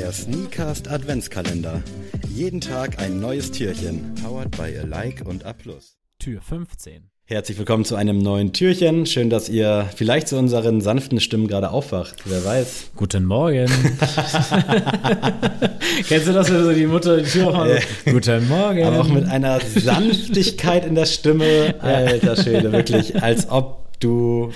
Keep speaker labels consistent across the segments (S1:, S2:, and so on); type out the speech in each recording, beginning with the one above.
S1: Der Sneakast Adventskalender. Jeden Tag ein neues Türchen. Powered by Alike und A+.
S2: Tür 15.
S1: Herzlich willkommen zu einem neuen Türchen. Schön, dass ihr vielleicht zu unseren sanften Stimmen gerade aufwacht. Wer weiß.
S2: Guten Morgen. Kennst du das, wenn so die Mutter die Tür aufmacht?
S1: Äh.
S2: Guten Morgen.
S1: Aber auch mit einer Sanftigkeit in der Stimme. Alter Schwede, wirklich. Als ob du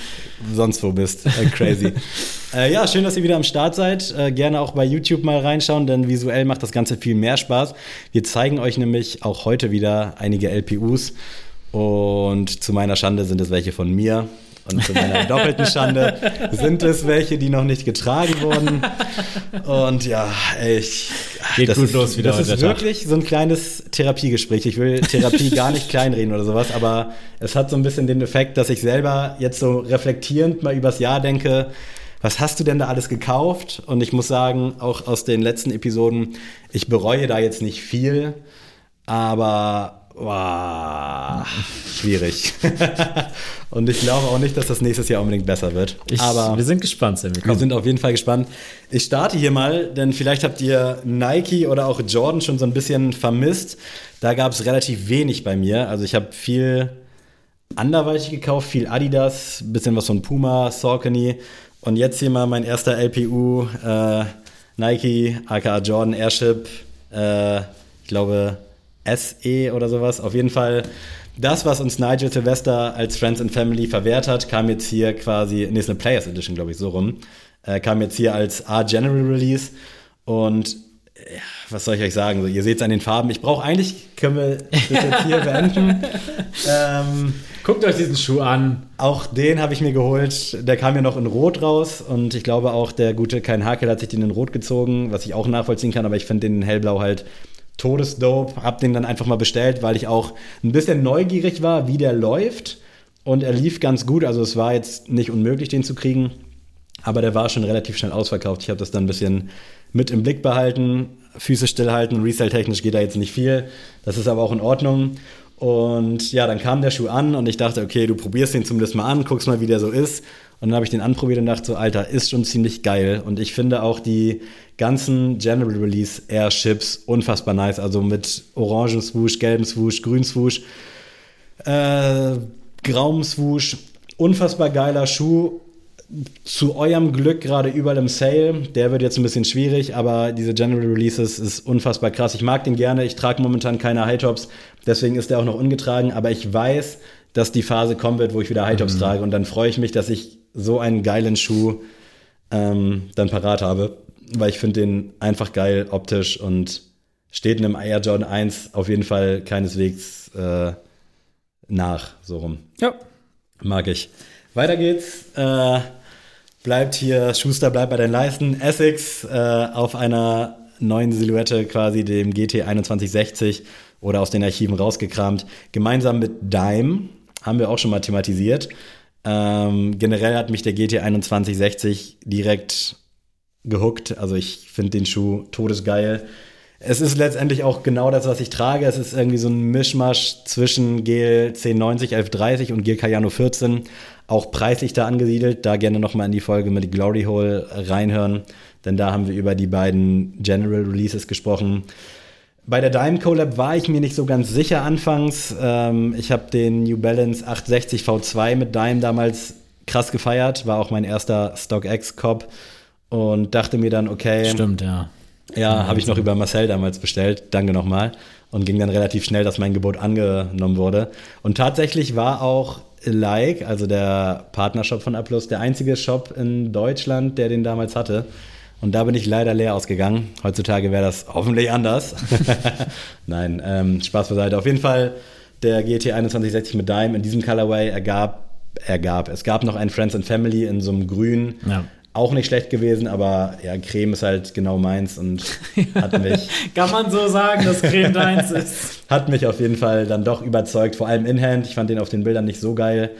S1: sonst wo bist. Äh, crazy. äh, ja, schön, dass ihr wieder am Start seid. Äh, gerne auch bei YouTube mal reinschauen, denn visuell macht das Ganze viel mehr Spaß. Wir zeigen euch nämlich auch heute wieder einige LPUs. Und zu meiner Schande sind es welche von mir. Und zu meiner doppelten Schande sind es welche, die noch nicht getragen wurden. Und ja, ich.
S2: Geht
S1: das
S2: gut
S1: ist,
S2: los wieder
S1: Das ist
S2: Tag.
S1: wirklich so ein kleines Therapiegespräch. Ich will Therapie gar nicht kleinreden oder sowas, aber es hat so ein bisschen den Effekt, dass ich selber jetzt so reflektierend mal übers Jahr denke, was hast du denn da alles gekauft? Und ich muss sagen, auch aus den letzten Episoden, ich bereue da jetzt nicht viel, aber wow, schwierig. Und ich glaube auch nicht, dass das nächstes Jahr unbedingt besser wird.
S2: ich,
S1: aber
S2: wir sind gespannt, Sammy.
S1: wir
S2: Komm.
S1: sind auf jeden Fall gespannt. Ich starte hier mal, denn vielleicht habt ihr Nike oder auch Jordan schon so ein bisschen vermisst. Da gab es relativ wenig bei mir. Also ich habe viel anderweitig gekauft, viel Adidas, bisschen was von Puma, Saucony. Und jetzt hier mal mein erster LPU, äh, Nike, aka Jordan Airship, äh, ich glaube SE oder sowas. Auf jeden Fall das, was uns Nigel Sylvester als Friends and Family verwehrt hat, kam jetzt hier quasi, nee, ist eine Players Edition, glaube ich, so rum, äh, kam jetzt hier als A-General Release. Und ja, was soll ich euch sagen? So, ihr seht es an den Farben. Ich brauche eigentlich, können wir das jetzt hier beenden. Ähm,
S2: Guckt euch diesen Schuh an.
S1: auch den habe ich mir geholt. Der kam ja noch in Rot raus und ich glaube auch der gute Kein Hakel hat sich den in Rot gezogen, was ich auch nachvollziehen kann, aber ich finde den in Hellblau halt todesdope. Hab den dann einfach mal bestellt, weil ich auch ein bisschen neugierig war, wie der läuft. Und er lief ganz gut, also es war jetzt nicht unmöglich, den zu kriegen. Aber der war schon relativ schnell ausverkauft. Ich habe das dann ein bisschen mit im Blick behalten. Füße stillhalten, Resale-technisch geht da jetzt nicht viel. Das ist aber auch in Ordnung. Und ja, dann kam der Schuh an und ich dachte, okay, du probierst den zumindest mal an, guckst mal, wie der so ist. Und dann habe ich den anprobiert und dachte so, Alter, ist schon ziemlich geil. Und ich finde auch die ganzen General Release Airships unfassbar nice. Also mit orangen Swoosh, gelben Swoosh, grün Swoosh, äh, grauem Swoosh. Unfassbar geiler Schuh. Zu eurem Glück gerade überall im Sale. Der wird jetzt ein bisschen schwierig, aber diese General Releases ist unfassbar krass. Ich mag den gerne. Ich trage momentan keine High-Tops, deswegen ist der auch noch ungetragen. Aber ich weiß, dass die Phase kommen wird, wo ich wieder High-Tops trage. Und dann freue ich mich, dass ich so einen geilen Schuh ähm, dann parat habe, weil ich finde den einfach geil optisch und steht einem Air Jordan 1 auf jeden Fall keineswegs äh, nach, so rum.
S2: Ja.
S1: Mag ich. Weiter geht's. Äh, bleibt hier, Schuster bleibt bei den Leisten. Essex äh, auf einer neuen Silhouette, quasi dem GT 2160 oder aus den Archiven rausgekramt. Gemeinsam mit Dime haben wir auch schon mal thematisiert. Ähm, generell hat mich der GT 2160 direkt gehuckt. Also ich finde den Schuh todesgeil. Es ist letztendlich auch genau das, was ich trage. Es ist irgendwie so ein Mischmasch zwischen GL 1090 1130 und GL Cayano 14. Auch preislich da angesiedelt. Da gerne nochmal in die Folge mit Glory Hole reinhören, denn da haben wir über die beiden General Releases gesprochen. Bei der Dime Collab war ich mir nicht so ganz sicher anfangs. Ähm, ich habe den New Balance 860 V2 mit Dime damals krass gefeiert, war auch mein erster StockX Cop und dachte mir dann, okay,
S2: Stimmt, ja.
S1: ja, habe ich noch über Marcel damals bestellt. Danke nochmal. Und ging dann relativ schnell, dass mein Gebot angenommen wurde. Und tatsächlich war auch Like, also der Partnershop von Aplus, der einzige Shop in Deutschland, der den damals hatte. Und da bin ich leider leer ausgegangen. Heutzutage wäre das hoffentlich anders. Nein, ähm, Spaß beiseite. Auf jeden Fall der GT 2160 mit Dime in diesem Colorway ergab, ergab. Es gab noch einen Friends and Family in so einem Grün.
S2: Ja.
S1: Auch nicht schlecht gewesen, aber ja, Creme ist halt genau meins und hat mich,
S2: Kann man so sagen, dass Creme deins ist?
S1: hat mich auf jeden Fall dann doch überzeugt, vor allem in-hand. Ich fand den auf den Bildern nicht so geil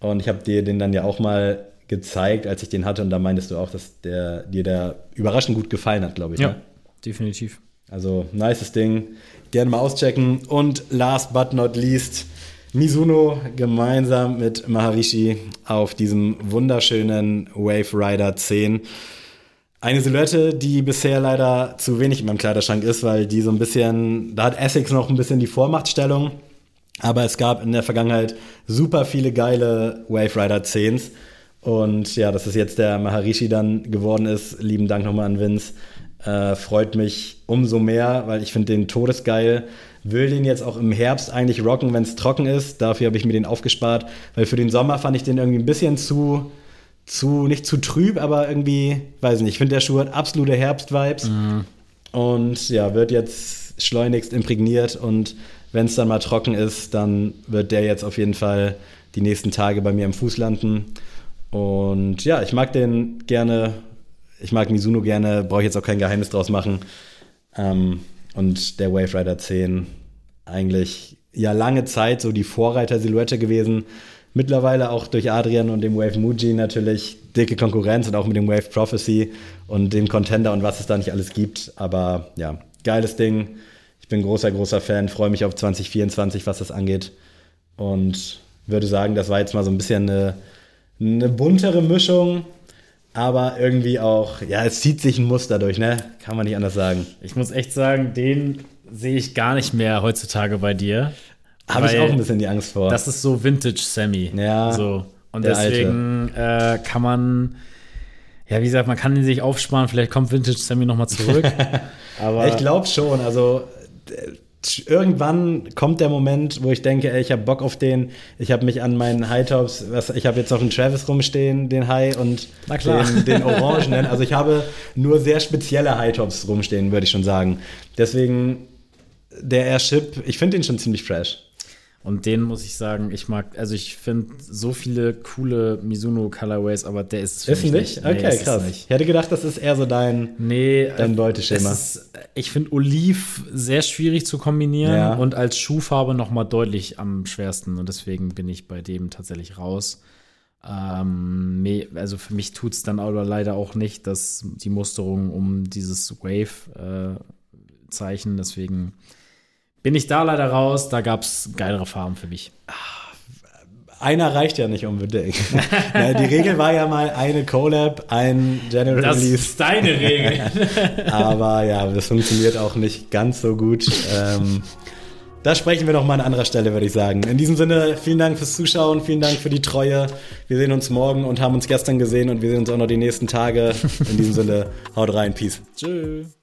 S1: und ich habe dir den dann ja auch mal gezeigt, als ich den hatte und da meintest du auch, dass der dir der überraschend gut gefallen hat, glaube ich. Ne?
S2: definitiv.
S1: Also, nices Ding. Gerne mal auschecken. Und last but not least, Mizuno gemeinsam mit Maharishi auf diesem wunderschönen Wave Rider 10. Eine Silhouette, die bisher leider zu wenig in meinem Kleiderschrank ist, weil die so ein bisschen, da hat Essex noch ein bisschen die Vormachtstellung. Aber es gab in der Vergangenheit super viele geile Wave Rider 10s. Und ja, dass es jetzt der Maharishi dann geworden ist, lieben Dank nochmal an Vince. Äh, freut mich umso mehr, weil ich finde den todesgeil. Will den jetzt auch im Herbst eigentlich rocken, wenn es trocken ist. Dafür habe ich mir den aufgespart, weil für den Sommer fand ich den irgendwie ein bisschen zu zu, nicht zu trüb, aber irgendwie, weiß nicht, ich finde der Schuh hat absolute Herbst-Vibes mhm. und ja, wird jetzt schleunigst imprägniert und wenn es dann mal trocken ist, dann wird der jetzt auf jeden Fall die nächsten Tage bei mir im Fuß landen. Und ja, ich mag den gerne, ich mag Mizuno gerne, brauche ich jetzt auch kein Geheimnis draus machen. Ähm, und der Wave Rider 10 eigentlich ja lange Zeit so die Vorreiter-Silhouette gewesen mittlerweile auch durch Adrian und dem Wave Muji natürlich dicke Konkurrenz und auch mit dem Wave Prophecy und dem Contender und was es da nicht alles gibt. Aber ja, geiles Ding. Ich bin großer, großer Fan, freue mich auf 2024, was das angeht. Und würde sagen, das war jetzt mal so ein bisschen eine, eine buntere Mischung, aber irgendwie auch, ja, es zieht sich ein Muster durch, ne? Kann man nicht anders sagen.
S2: Ich muss echt sagen, den sehe ich gar nicht mehr heutzutage bei dir.
S1: Habe ich auch ein bisschen die Angst vor.
S2: Das ist so Vintage Sammy.
S1: Ja.
S2: So. Und deswegen äh, kann man, ja, wie gesagt, man kann ihn sich aufsparen. Vielleicht kommt Vintage Sammy nochmal zurück.
S1: Aber ich glaube schon. Also irgendwann kommt der Moment, wo ich denke, ey, ich habe Bock auf den. Ich habe mich an meinen High-Tops, ich habe jetzt noch einen Travis rumstehen, den High und den, den Orangenen. Also ich habe nur sehr spezielle High-Tops rumstehen, würde ich schon sagen. Deswegen der Airship, ich finde den schon ziemlich fresh.
S2: Und den muss ich sagen, ich mag, also ich finde so viele coole Mizuno Colorways, aber der ist es
S1: ist nicht. Okay, nee, krass. Nicht. Ich hätte gedacht, das ist eher so dein,
S2: nee,
S1: dein Beuteschema.
S2: Ist, ich finde Oliv sehr schwierig zu kombinieren ja. und als Schuhfarbe noch mal deutlich am schwersten. Und deswegen bin ich bei dem tatsächlich raus. Ähm, also für mich tut es dann aber leider auch nicht, dass die Musterung um dieses Wave-Zeichen, äh, deswegen bin ich da leider raus. Da gab es geilere Farben für mich.
S1: Einer reicht ja nicht unbedingt. ja, die Regel war ja mal eine Collab, ein General
S2: das
S1: Release.
S2: Das ist deine Regel.
S1: Aber ja, das funktioniert auch nicht ganz so gut. Ähm, da sprechen wir noch mal an anderer Stelle, würde ich sagen. In diesem Sinne, vielen Dank fürs Zuschauen, vielen Dank für die Treue. Wir sehen uns morgen und haben uns gestern gesehen und wir sehen uns auch noch die nächsten Tage. In diesem Sinne, haut rein, Peace.
S2: Tschüss.